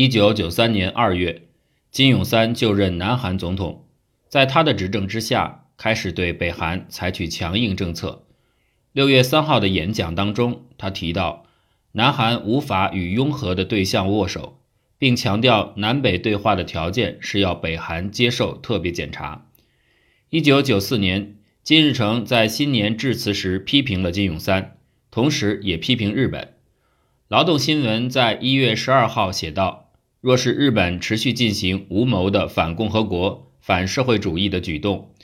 一九九三年二月，金泳三就任南韩总统，在他的执政之下，开始对北韩采取强硬政策。六月三号的演讲当中，他提到，南韩无法与拥核的对象握手，并强调南北对话的条件是要北韩接受特别检查。一九九四年，金日成在新年致辞时批评了金泳三，同时也批评日本。劳动新闻在一月十二号写道：“若是日本持续进行无谋的反共和国、反社会主义的举动，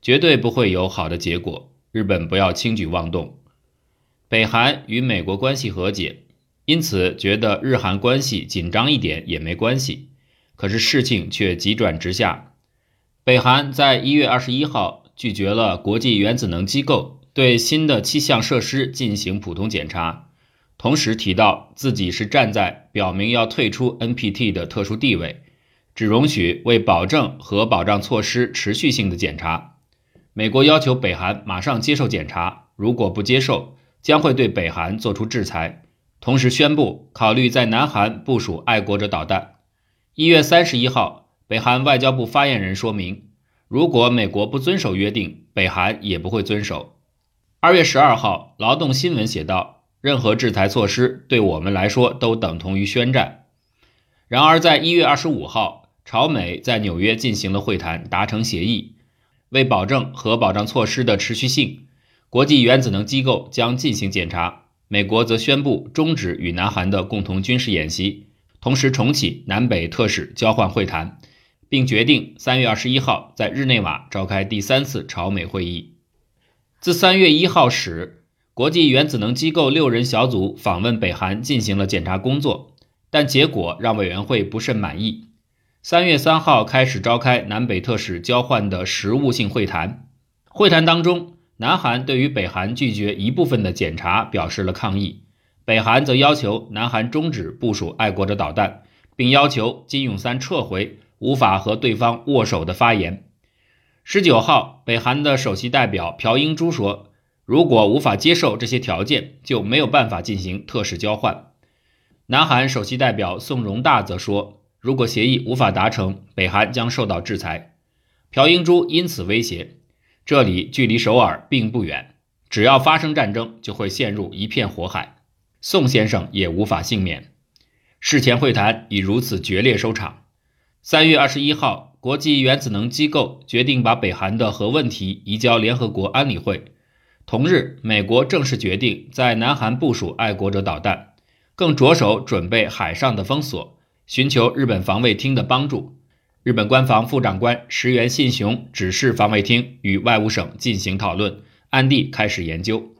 绝对不会有好的结果。”日本不要轻举妄动。北韩与美国关系和解，因此觉得日韩关系紧张一点也没关系。可是事情却急转直下。北韩在一月二十一号拒绝了国际原子能机构对新的七项设施进行普通检查，同时提到自己是站在表明要退出 NPT 的特殊地位，只容许为保证和保障措施持续性的检查。美国要求北韩马上接受检查，如果不接受，将会对北韩作出制裁。同时宣布考虑在南韩部署爱国者导弹。一月三十一号，北韩外交部发言人说明，如果美国不遵守约定，北韩也不会遵守。二月十二号，劳动新闻写道：“任何制裁措施对我们来说都等同于宣战。”然而，在一月二十五号，朝美在纽约进行了会谈，达成协议。为保证核保障措施的持续性，国际原子能机构将进行检查。美国则宣布终止与南韩的共同军事演习，同时重启南北特使交换会谈，并决定三月二十一号在日内瓦召开第三次朝美会议。自三月一号始，国际原子能机构六人小组访问北韩进行了检查工作，但结果让委员会不甚满意。三月三号开始召开南北特使交换的实务性会谈。会谈当中，南韩对于北韩拒绝一部分的检查表示了抗议，北韩则要求南韩终止部署爱国者导弹，并要求金泳三撤回无法和对方握手的发言。十九号，北韩的首席代表朴英珠说：“如果无法接受这些条件，就没有办法进行特使交换。”南韩首席代表宋荣大则说。如果协议无法达成，北韩将受到制裁。朴英珠因此威胁：“这里距离首尔并不远，只要发生战争，就会陷入一片火海。宋先生也无法幸免。”事前会谈以如此决裂收场。三月二十一号，国际原子能机构决定把北韩的核问题移交联合国安理会。同日，美国正式决定在南韩部署爱国者导弹，更着手准备海上的封锁。寻求日本防卫厅的帮助。日本官房副长官石原信雄指示防卫厅与外务省进行讨论，暗地开始研究。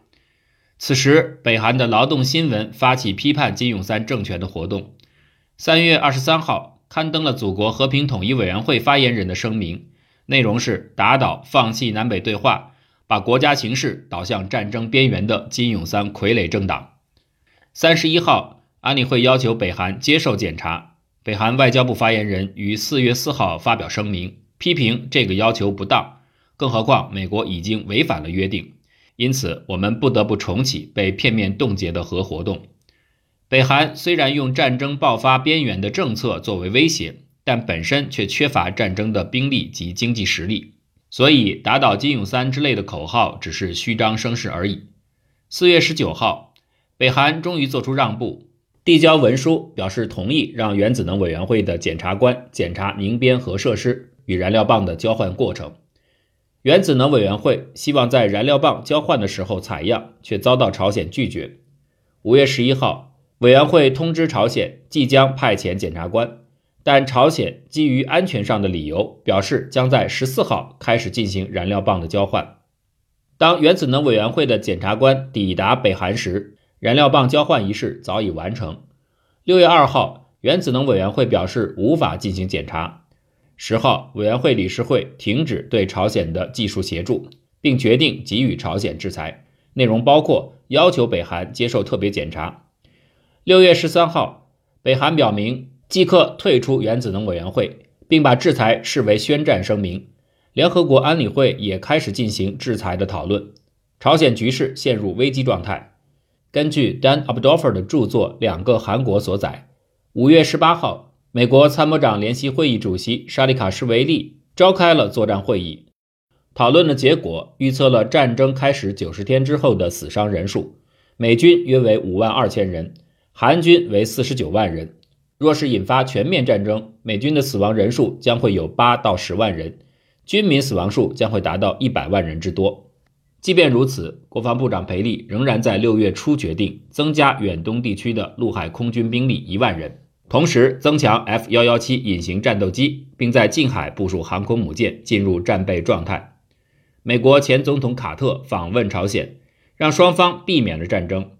此时，北韩的劳动新闻发起批判金泳三政权的活动。三月二十三号，刊登了祖国和平统一委员会发言人的声明，内容是打倒放弃南北对话、把国家形势导向战争边缘的金泳三傀儡政党。三十一号，安理会要求北韩接受检查。北韩外交部发言人于四月四号发表声明，批评这个要求不当。更何况美国已经违反了约定，因此我们不得不重启被片面冻结的核活动。北韩虽然用战争爆发边缘的政策作为威胁，但本身却缺乏战争的兵力及经济实力，所以打倒金泳三之类的口号只是虚张声势而已。四月十九号，北韩终于做出让步。递交文书表示同意，让原子能委员会的检察官检查宁边核设施与燃料棒的交换过程。原子能委员会希望在燃料棒交换的时候采样，却遭到朝鲜拒绝。五月十一号，委员会通知朝鲜即将派遣检察官，但朝鲜基于安全上的理由，表示将在十四号开始进行燃料棒的交换。当原子能委员会的检察官抵达北韩时，燃料棒交换仪式早已完成。六月二号，原子能委员会表示无法进行检查。十号，委员会理事会停止对朝鲜的技术协助，并决定给予朝鲜制裁，内容包括要求北韩接受特别检查。六月十三号，北韩表明即刻退出原子能委员会，并把制裁视为宣战声明。联合国安理会也开始进行制裁的讨论，朝鲜局势陷入危机状态。根据 Dan Abdolfer 的著作《两个韩国》所载，五月十八号，美国参谋长联席会议主席沙利卡什维利召开了作战会议，讨论的结果预测了战争开始九十天之后的死伤人数，美军约为五万二千人，韩军为四十九万人。若是引发全面战争，美军的死亡人数将会有八到十万人，军民死亡数将会达到一百万人之多。即便如此，国防部长裴利仍然在六月初决定增加远东地区的陆海空军兵力一万人。同时增强 F 幺幺七隐形战斗机，并在近海部署航空母舰，进入战备状态。美国前总统卡特访问朝鲜，让双方避免了战争。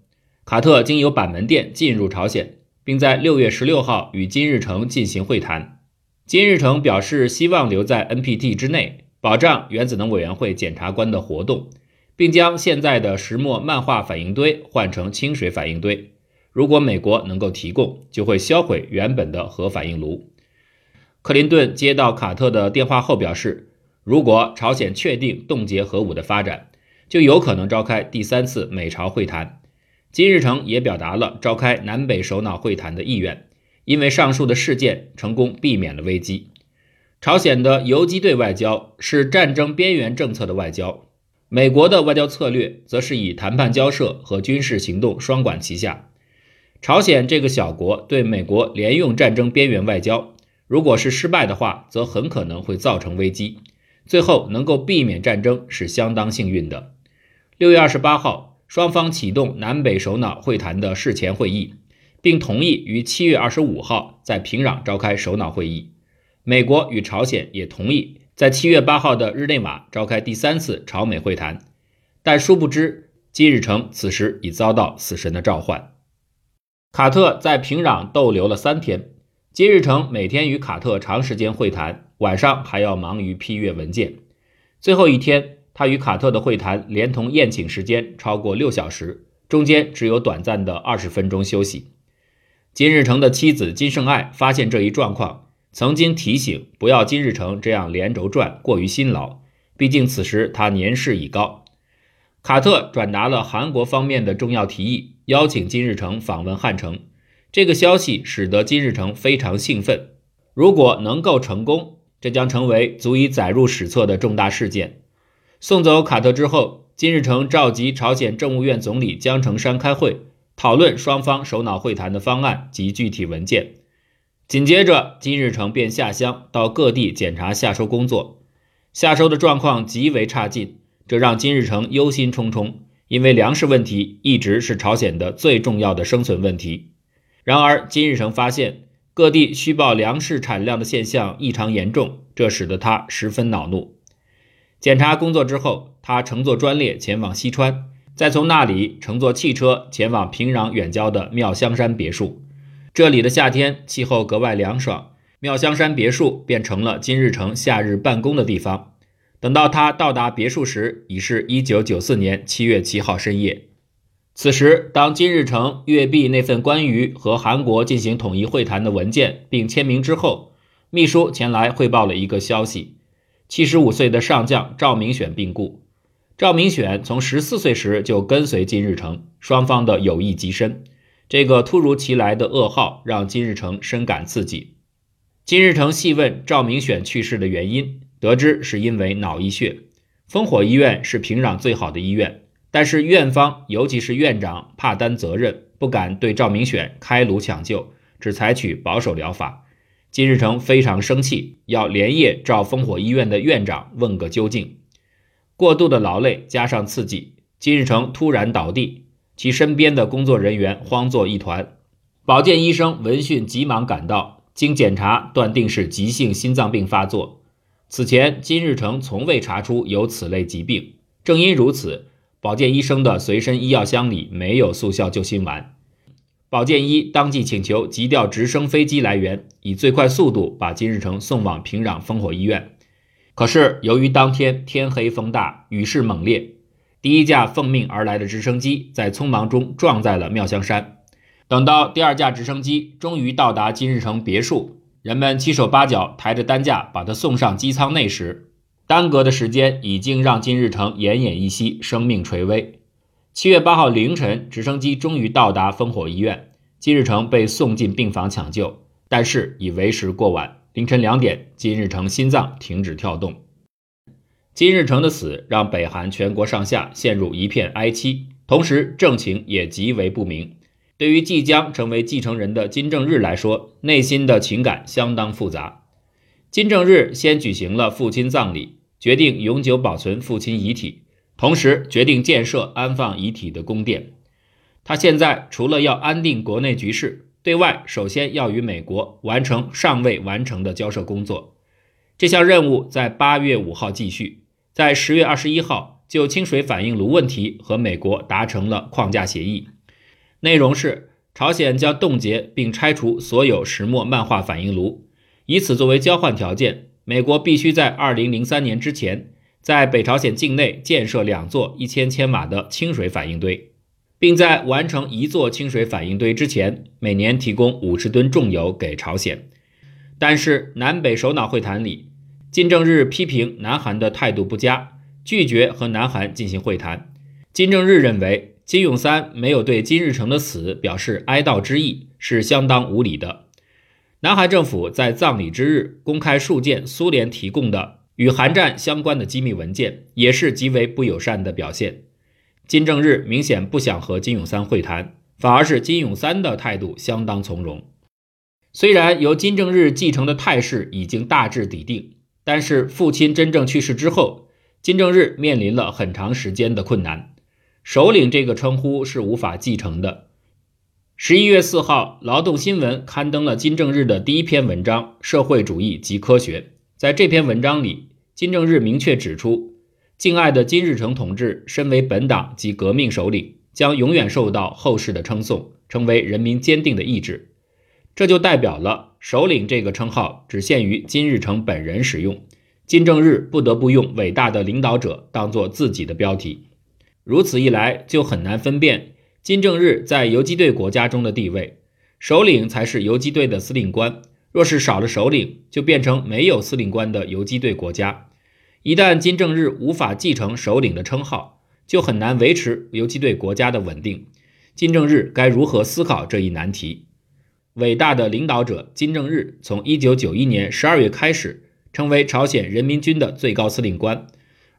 卡特经由板门店进入朝鲜，并在六月十六号与金日成进行会谈。金日成表示希望留在 NPT 之内，保障原子能委员会检察官的活动，并将现在的石墨漫画反应堆换成清水反应堆。如果美国能够提供，就会销毁原本的核反应炉。克林顿接到卡特的电话后表示，如果朝鲜确定冻结核武的发展，就有可能召开第三次美朝会谈。金日成也表达了召开南北首脑会谈的意愿，因为上述的事件成功避免了危机。朝鲜的游击队外交是战争边缘政策的外交，美国的外交策略则是以谈判交涉和军事行动双管齐下。朝鲜这个小国对美国连用战争边缘外交，如果是失败的话，则很可能会造成危机。最后能够避免战争是相当幸运的。六月二十八号，双方启动南北首脑会谈的事前会议，并同意于七月二十五号在平壤召开首脑会议。美国与朝鲜也同意在七月八号的日内瓦召开第三次朝美会谈。但殊不知，金日成此时已遭到死神的召唤。卡特在平壤逗留了三天，金日成每天与卡特长时间会谈，晚上还要忙于批阅文件。最后一天，他与卡特的会谈连同宴请时间超过六小时，中间只有短暂的二十分钟休息。金日成的妻子金圣爱发现这一状况，曾经提醒不要金日成这样连轴转，过于辛劳，毕竟此时他年事已高。卡特转达了韩国方面的重要提议。邀请金日成访问汉城，这个消息使得金日成非常兴奋。如果能够成功，这将成为足以载入史册的重大事件。送走卡特之后，金日成召集朝鲜政务院总理江成山开会，讨论双方首脑会谈的方案及具体文件。紧接着，金日成便下乡到各地检查夏收工作。夏收的状况极为差劲，这让金日成忧心忡忡。因为粮食问题一直是朝鲜的最重要的生存问题。然而，金日成发现各地虚报粮食产量的现象异常严重，这使得他十分恼怒。检查工作之后，他乘坐专列前往西川，再从那里乘坐汽车前往平壤远郊的妙香山别墅。这里的夏天气候格外凉爽，妙香山别墅便成了金日成夏日办公的地方。等到他到达别墅时，已是一九九四年七月七号深夜。此时，当金日成阅毕那份关于和韩国进行统一会谈的文件并签名之后，秘书前来汇报了一个消息：七十五岁的上将赵明选病故。赵明选从十四岁时就跟随金日成，双方的友谊极深。这个突如其来的噩耗让金日成深感刺激。金日成细问赵明选去世的原因。得知是因为脑溢血，烽火医院是平壤最好的医院，但是院方尤其是院长怕担责任，不敢对赵明选开颅抢救，只采取保守疗法。金日成非常生气，要连夜召烽火医院的院长问个究竟。过度的劳累加上刺激，金日成突然倒地，其身边的工作人员慌作一团。保健医生闻讯急忙赶到，经检查断定是急性心脏病发作。此前，金日成从未查出有此类疾病。正因如此，保健医生的随身医药箱里没有速效救心丸。保健医当即请求急调直升飞机来源，以最快速度把金日成送往平壤烽火医院。可是，由于当天天黑风大，雨势猛烈，第一架奉命而来的直升机在匆忙中撞在了妙香山。等到第二架直升机终于到达金日成别墅。人们七手八脚抬着担架把他送上机舱内时，耽搁的时间已经让金日成奄奄一息，生命垂危。七月八号凌晨，直升机终于到达烽火医院，金日成被送进病房抢救，但是已为时过晚。凌晨两点，金日成心脏停止跳动。金日成的死让北韩全国上下陷入一片哀戚，同时政情也极为不明。对于即将成为继承人的金正日来说，内心的情感相当复杂。金正日先举行了父亲葬礼，决定永久保存父亲遗体，同时决定建设安放遗体的宫殿。他现在除了要安定国内局势，对外首先要与美国完成尚未完成的交涉工作。这项任务在八月五号继续，在十月二十一号就清水反应炉问题和美国达成了框架协议。内容是，朝鲜将冻结并拆除所有石墨漫化反应炉，以此作为交换条件，美国必须在二零零三年之前，在北朝鲜境内建设两座一千千瓦的清水反应堆，并在完成一座清水反应堆之前，每年提供五十吨重油给朝鲜。但是南北首脑会谈里，金正日批评南韩的态度不佳，拒绝和南韩进行会谈。金正日认为。金永三没有对金日成的死表示哀悼之意，是相当无理的。南韩政府在葬礼之日公开数件苏联提供的与韩战相关的机密文件，也是极为不友善的表现。金正日明显不想和金永三会谈，反而是金永三的态度相当从容。虽然由金正日继承的态势已经大致底定，但是父亲真正去世之后，金正日面临了很长时间的困难。首领这个称呼是无法继承的。十一月四号，《劳动新闻》刊登了金正日的第一篇文章《社会主义及科学》。在这篇文章里，金正日明确指出，敬爱的金日成同志身为本党及革命首领，将永远受到后世的称颂，成为人民坚定的意志。这就代表了首领这个称号只限于金日成本人使用，金正日不得不用伟大的领导者当做自己的标题。如此一来，就很难分辨金正日在游击队国家中的地位。首领才是游击队的司令官，若是少了首领，就变成没有司令官的游击队国家。一旦金正日无法继承首领的称号，就很难维持游击队国家的稳定。金正日该如何思考这一难题？伟大的领导者金正日从1991年12月开始，成为朝鲜人民军的最高司令官。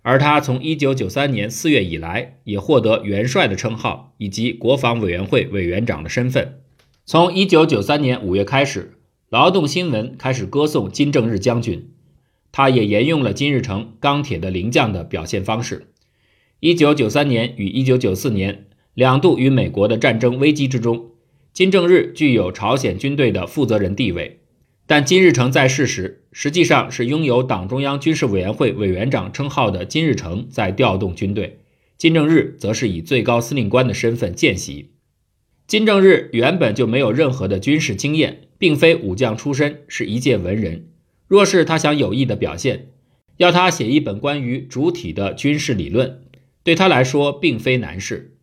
而他从1993年4月以来，也获得元帅的称号以及国防委员会委员长的身份。从1993年5月开始，《劳动新闻》开始歌颂金正日将军，他也沿用了金日成“钢铁的灵将”的表现方式。1993年与1994年两度与美国的战争危机之中，金正日具有朝鲜军队的负责人地位。但金日成在世时，实际上是拥有党中央军事委员会委员长称号的金日成在调动军队，金正日则是以最高司令官的身份见习。金正日原本就没有任何的军事经验，并非武将出身，是一介文人。若是他想有意的表现，要他写一本关于主体的军事理论，对他来说并非难事。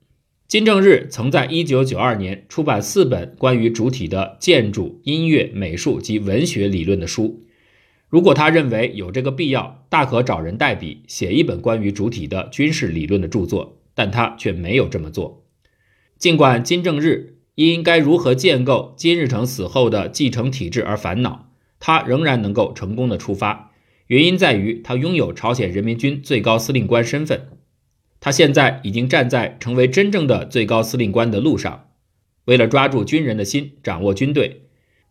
金正日曾在1992年出版四本关于主体的建筑、音乐、美术及文学理论的书。如果他认为有这个必要，大可找人代笔写一本关于主体的军事理论的著作，但他却没有这么做。尽管金正日因该如何建构金日成死后的继承体制而烦恼，他仍然能够成功的出发，原因在于他拥有朝鲜人民军最高司令官身份。他现在已经站在成为真正的最高司令官的路上。为了抓住军人的心，掌握军队，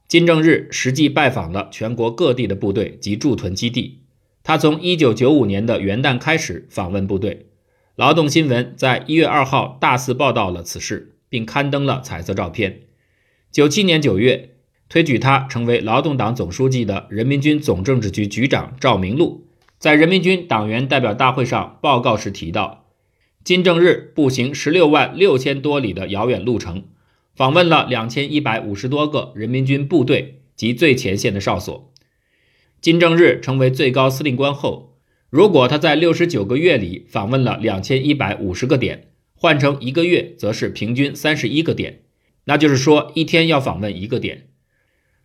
金正日实际拜访了全国各地的部队及驻屯基地。他从1995年的元旦开始访问部队。劳动新闻在1月2号大肆报道了此事，并刊登了彩色照片。97年9月，推举他成为劳动党总书记的人民军总政治局局长赵明禄，在人民军党员代表大会上报告时提到。金正日步行十六万六千多里的遥远路程，访问了两千一百五十多个人民军部队及最前线的哨所。金正日成为最高司令官后，如果他在六十九个月里访问了两千一百五十个点，换成一个月则是平均三十一个点，那就是说一天要访问一个点。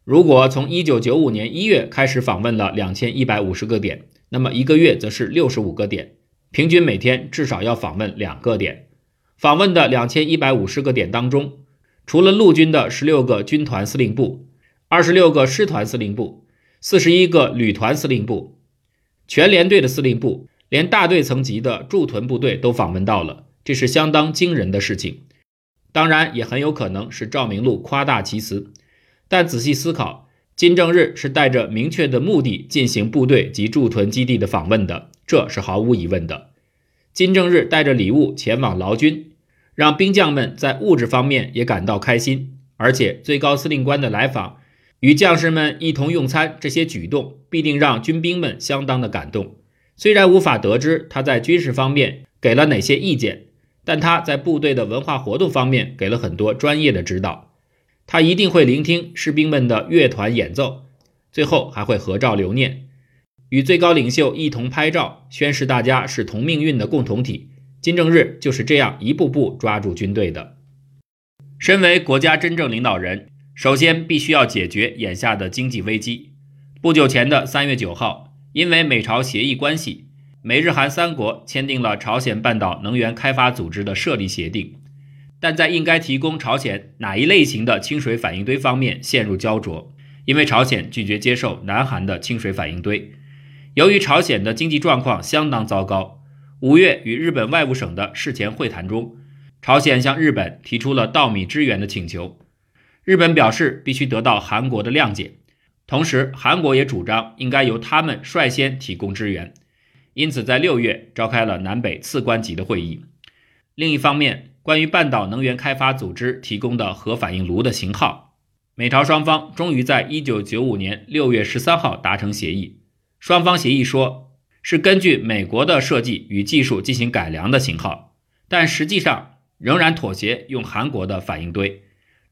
如果从一九九五年一月开始访问了两千一百五十个点，那么一个月则是六十五个点。平均每天至少要访问两个点，访问的两千一百五十个点当中，除了陆军的十六个军团司令部，二十六个师团司令部，四十一个旅团司令部，全连队的司令部，连大队层级的驻屯部队都访问到了，这是相当惊人的事情。当然，也很有可能是赵明禄夸大其词，但仔细思考。金正日是带着明确的目的进行部队及驻屯基地的访问的，这是毫无疑问的。金正日带着礼物前往劳军，让兵将们在物质方面也感到开心。而且最高司令官的来访，与将士们一同用餐，这些举动必定让军兵们相当的感动。虽然无法得知他在军事方面给了哪些意见，但他在部队的文化活动方面给了很多专业的指导。他一定会聆听士兵们的乐团演奏，最后还会合照留念，与最高领袖一同拍照，宣示大家是同命运的共同体。金正日就是这样一步步抓住军队的。身为国家真正领导人，首先必须要解决眼下的经济危机。不久前的三月九号，因为美朝协议关系，美日韩三国签订了朝鲜半岛能源开发组织的设立协定。但在应该提供朝鲜哪一类型的清水反应堆方面陷入焦灼，因为朝鲜拒绝接受南韩的清水反应堆。由于朝鲜的经济状况相当糟糕，五月与日本外务省的事前会谈中，朝鲜向日本提出了稻米支援的请求。日本表示必须得到韩国的谅解，同时韩国也主张应该由他们率先提供支援，因此在六月召开了南北次官级的会议。另一方面，关于半岛能源开发组织提供的核反应炉的型号，美朝双方终于在一九九五年六月十三号达成协议。双方协议说是根据美国的设计与技术进行改良的型号，但实际上仍然妥协用韩国的反应堆。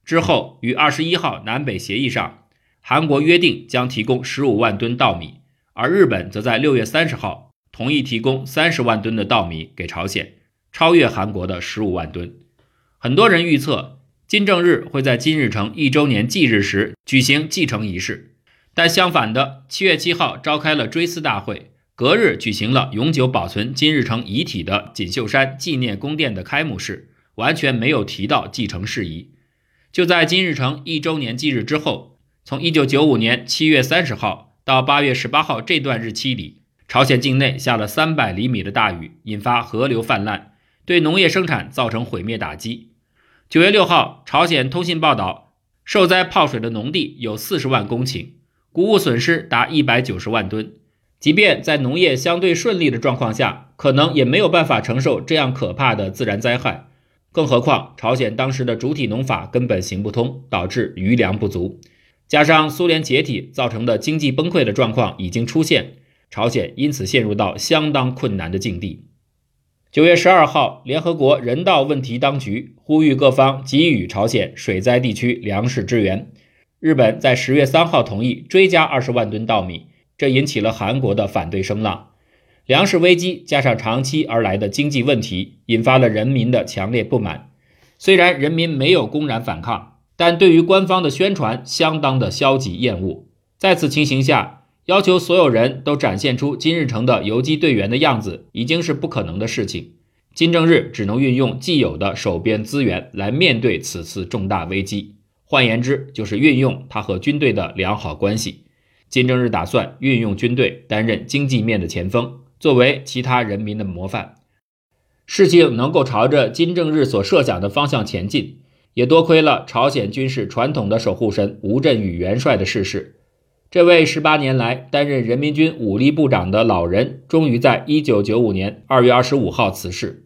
之后于二十一号南北协议上，韩国约定将提供十五万吨稻米，而日本则在六月三十号同意提供三十万吨的稻米给朝鲜。超越韩国的十五万吨，很多人预测金正日会在金日成一周年忌日时举行继承仪式，但相反的，七月七号召开了追思大会，隔日举行了永久保存金日成遗体的锦绣山纪念宫殿的开幕式，完全没有提到继承事宜。就在金日成一周年忌日之后，从一九九五年七月三十号到八月十八号这段日期里，朝鲜境内下了三百厘米的大雨，引发河流泛滥。对农业生产造成毁灭打击。九月六号，朝鲜通信报道，受灾泡水的农地有四十万公顷，谷物损失达一百九十万吨。即便在农业相对顺利的状况下，可能也没有办法承受这样可怕的自然灾害。更何况，朝鲜当时的主体农法根本行不通，导致余粮不足，加上苏联解体造成的经济崩溃的状况已经出现，朝鲜因此陷入到相当困难的境地。九月十二号，联合国人道问题当局呼吁各方给予朝鲜水灾地区粮食支援。日本在十月三号同意追加二十万吨稻米，这引起了韩国的反对声浪。粮食危机加上长期而来的经济问题，引发了人民的强烈不满。虽然人民没有公然反抗，但对于官方的宣传相当的消极厌恶。在此情形下，要求所有人都展现出金日成的游击队员的样子，已经是不可能的事情。金正日只能运用既有的手边资源来面对此次重大危机，换言之，就是运用他和军队的良好关系。金正日打算运用军队担任经济面的前锋，作为其他人民的模范。事情能够朝着金正日所设想的方向前进，也多亏了朝鲜军事传统的守护神吴镇宇元帅的逝世。这位十八年来担任人民军武力部长的老人，终于在一九九五年二月二十五号辞世。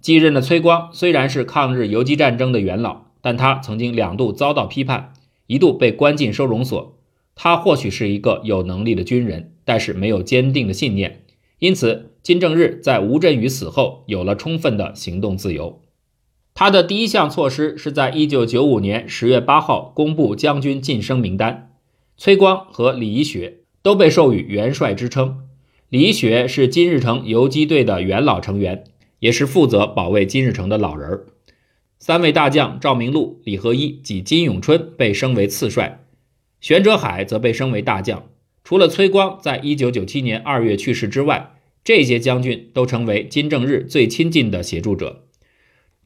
继任的崔光虽然是抗日游击战争的元老，但他曾经两度遭到批判，一度被关进收容所。他或许是一个有能力的军人，但是没有坚定的信念。因此，金正日在吴镇宇死后有了充分的行动自由。他的第一项措施是在一九九五年十月八号公布将军晋升名单。崔光和李宜雪都被授予元帅之称。李宜雪是金日成游击队的元老成员，也是负责保卫金日成的老人儿。三位大将赵明禄、李和一及金永春被升为次帅，玄哲海则被升为大将。除了崔光在一九九七年二月去世之外，这些将军都成为金正日最亲近的协助者。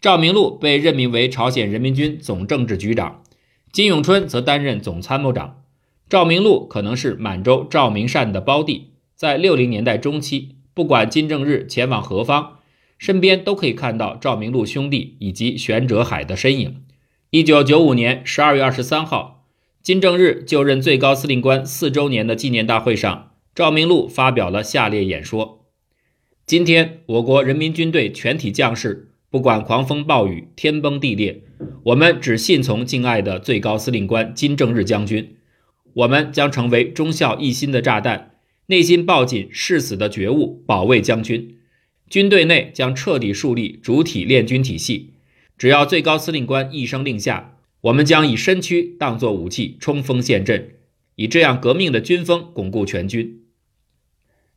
赵明禄被任命为朝鲜人民军总政治局长。金永春则担任总参谋长，赵明禄可能是满洲赵明善的胞弟，在六零年代中期，不管金正日前往何方，身边都可以看到赵明禄兄弟以及玄哲海的身影。一九九五年十二月二十三号，金正日就任最高司令官四周年的纪念大会上，赵明禄发表了下列演说：今天，我国人民军队全体将士，不管狂风暴雨、天崩地裂，我们只信从敬爱的最高司令官金正日将军。我们将成为忠孝一心的炸弹，内心抱紧誓死的觉悟，保卫将军。军队内将彻底树立主体练军体系。只要最高司令官一声令下，我们将以身躯当作武器，冲锋陷阵，以这样革命的军风巩固全军。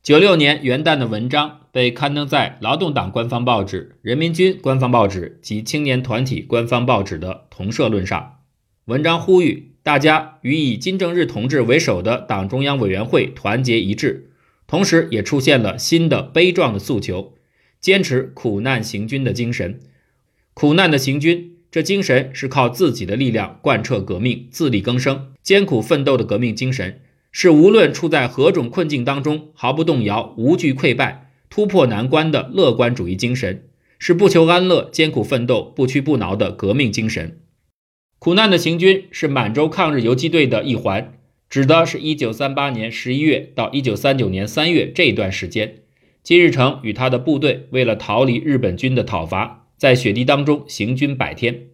九六年元旦的文章被刊登在劳动党官方报纸、人民军官方报纸及青年团体官方报纸的同社论上。文章呼吁。大家与以金正日同志为首的党中央委员会团结一致，同时也出现了新的悲壮的诉求：坚持苦难行军的精神。苦难的行军，这精神是靠自己的力量贯彻革命、自力更生、艰苦奋斗的革命精神，是无论处在何种困境当中毫不动摇、无惧溃败、突破难关的乐观主义精神，是不求安乐、艰苦奋斗、不屈不挠的革命精神。苦难的行军是满洲抗日游击队的一环，指的是1938年11月到1939年3月这一段时间。金日成与他的部队为了逃离日本军的讨伐，在雪地当中行军百天。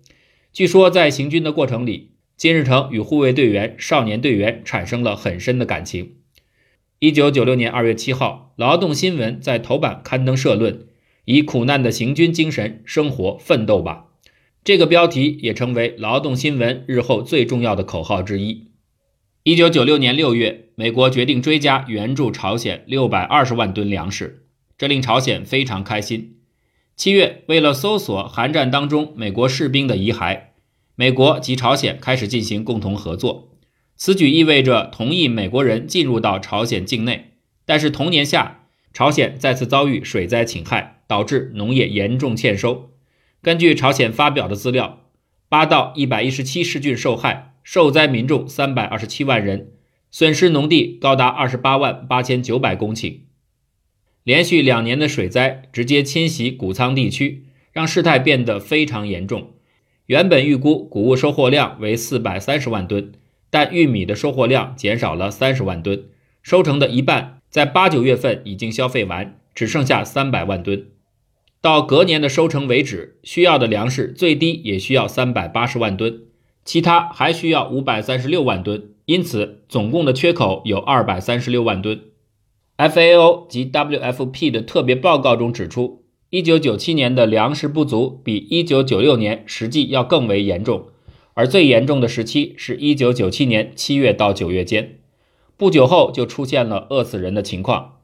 据说在行军的过程里，金日成与护卫队员、少年队员产生了很深的感情。1996年2月7号，《劳动新闻》在头版刊登社论：“以苦难的行军精神生活奋斗吧。”这个标题也成为劳动新闻日后最重要的口号之一。一九九六年六月，美国决定追加援助朝鲜六百二十万吨粮食，这令朝鲜非常开心。七月，为了搜索韩战当中美国士兵的遗骸，美国及朝鲜开始进行共同合作。此举意味着同意美国人进入到朝鲜境内。但是同年夏，朝鲜再次遭遇水灾侵害，导致农业严重欠收。根据朝鲜发表的资料，八到一百一十七市郡受害，受灾民众三百二十七万人，损失农地高达二十八万八千九百公顷。连续两年的水灾直接侵袭谷仓地区，让事态变得非常严重。原本预估谷物收获量为四百三十万吨，但玉米的收获量减少了三十万吨，收成的一半在八九月份已经消费完，只剩下三百万吨。到隔年的收成为止，需要的粮食最低也需要三百八十万吨，其他还需要五百三十六万吨，因此总共的缺口有二百三十六万吨。FAO 及 WFP 的特别报告中指出，一九九七年的粮食不足比一九九六年实际要更为严重，而最严重的时期是一九九七年七月到九月间，不久后就出现了饿死人的情况。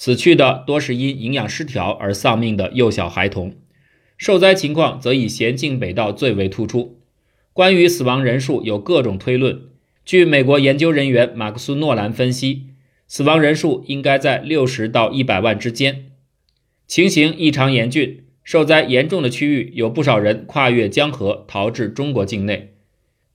死去的多是因营养失调而丧命的幼小孩童，受灾情况则以咸镜北道最为突出。关于死亡人数有各种推论，据美国研究人员马克思诺兰分析，死亡人数应该在六十到一百万之间。情形异常严峻，受灾严重的区域有不少人跨越江河逃至中国境内。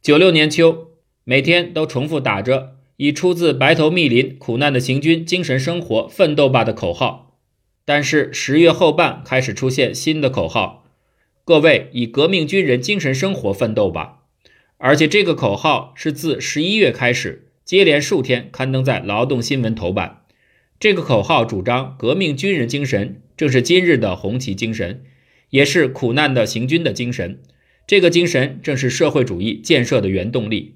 九六年秋，每天都重复打着。以出自白头密林苦难的行军精神生活奋斗吧的口号，但是十月后半开始出现新的口号，各位以革命军人精神生活奋斗吧。而且这个口号是自十一月开始，接连数天刊登在劳动新闻头版。这个口号主张革命军人精神，正是今日的红旗精神，也是苦难的行军的精神。这个精神正是社会主义建设的原动力。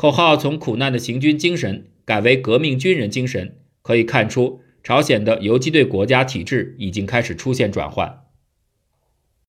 口号从苦难的行军精神改为革命军人精神，可以看出朝鲜的游击队国家体制已经开始出现转换。